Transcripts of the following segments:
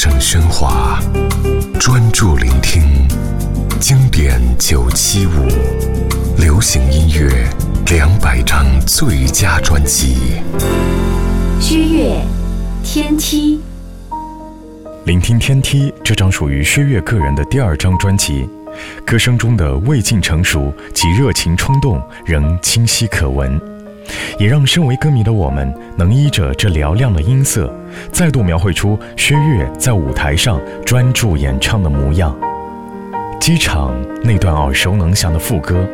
声喧哗，专注聆听经典九七五，流行音乐两百张最佳专辑。薛岳，天梯。聆听《天梯》这张属于薛岳个人的第二张专辑，歌声中的未尽成熟及热情冲动仍清晰可闻。也让身为歌迷的我们能依着这嘹亮的音色，再度描绘出薛岳在舞台上专注演唱的模样。机场那段耳熟能详的副歌，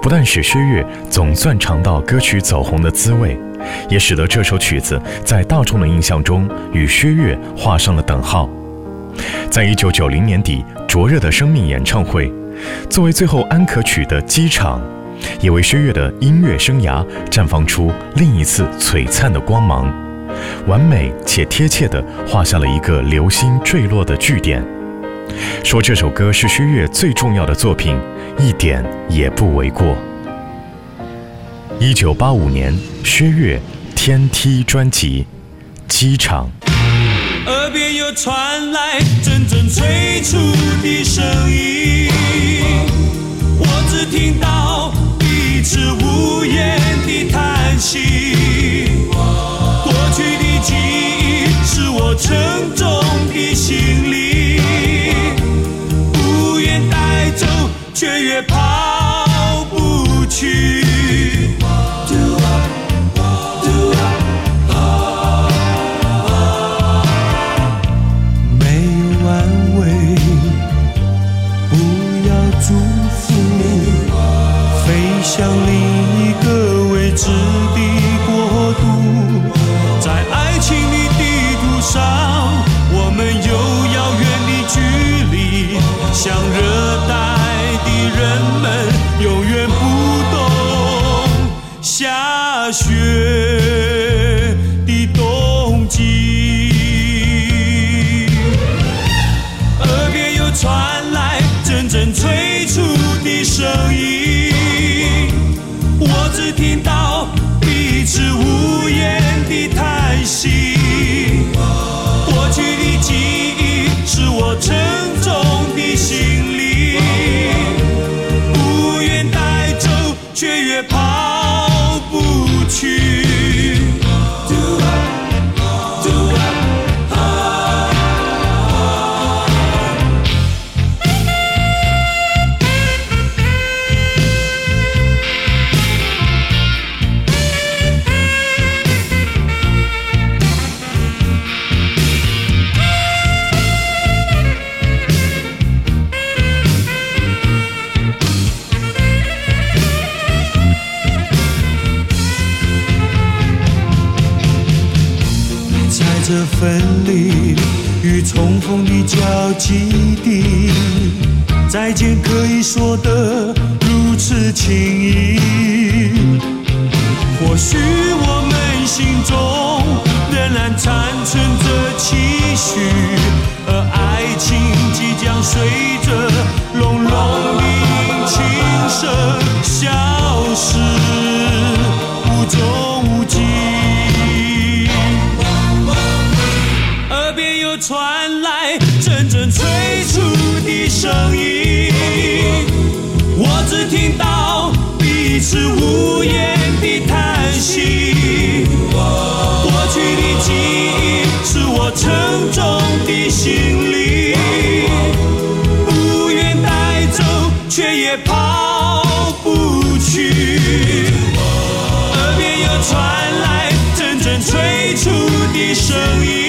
不但使薛岳总算尝到歌曲走红的滋味，也使得这首曲子在大众的印象中与薛岳画上了等号。在一九九零年底灼热的生命演唱会，作为最后安可曲的机场。也为薛岳的音乐生涯绽放出另一次璀璨的光芒，完美且贴切地画下了一个流星坠落的句点。说这首歌是薛岳最重要的作品，一点也不为过。一九八五年，薛岳《天梯》专辑《机场》。耳边又传来阵阵催促的声音，Thì 这分离与重逢的交集地再见可以说得如此轻易，或许我们心中仍然残存着期许，而爱情即将随着传来阵阵催促的声音。我只听到彼此无言的叹息，过去的记忆是我沉重的行李，不愿带走，却也抛不去。耳边又传来阵阵催促的声音，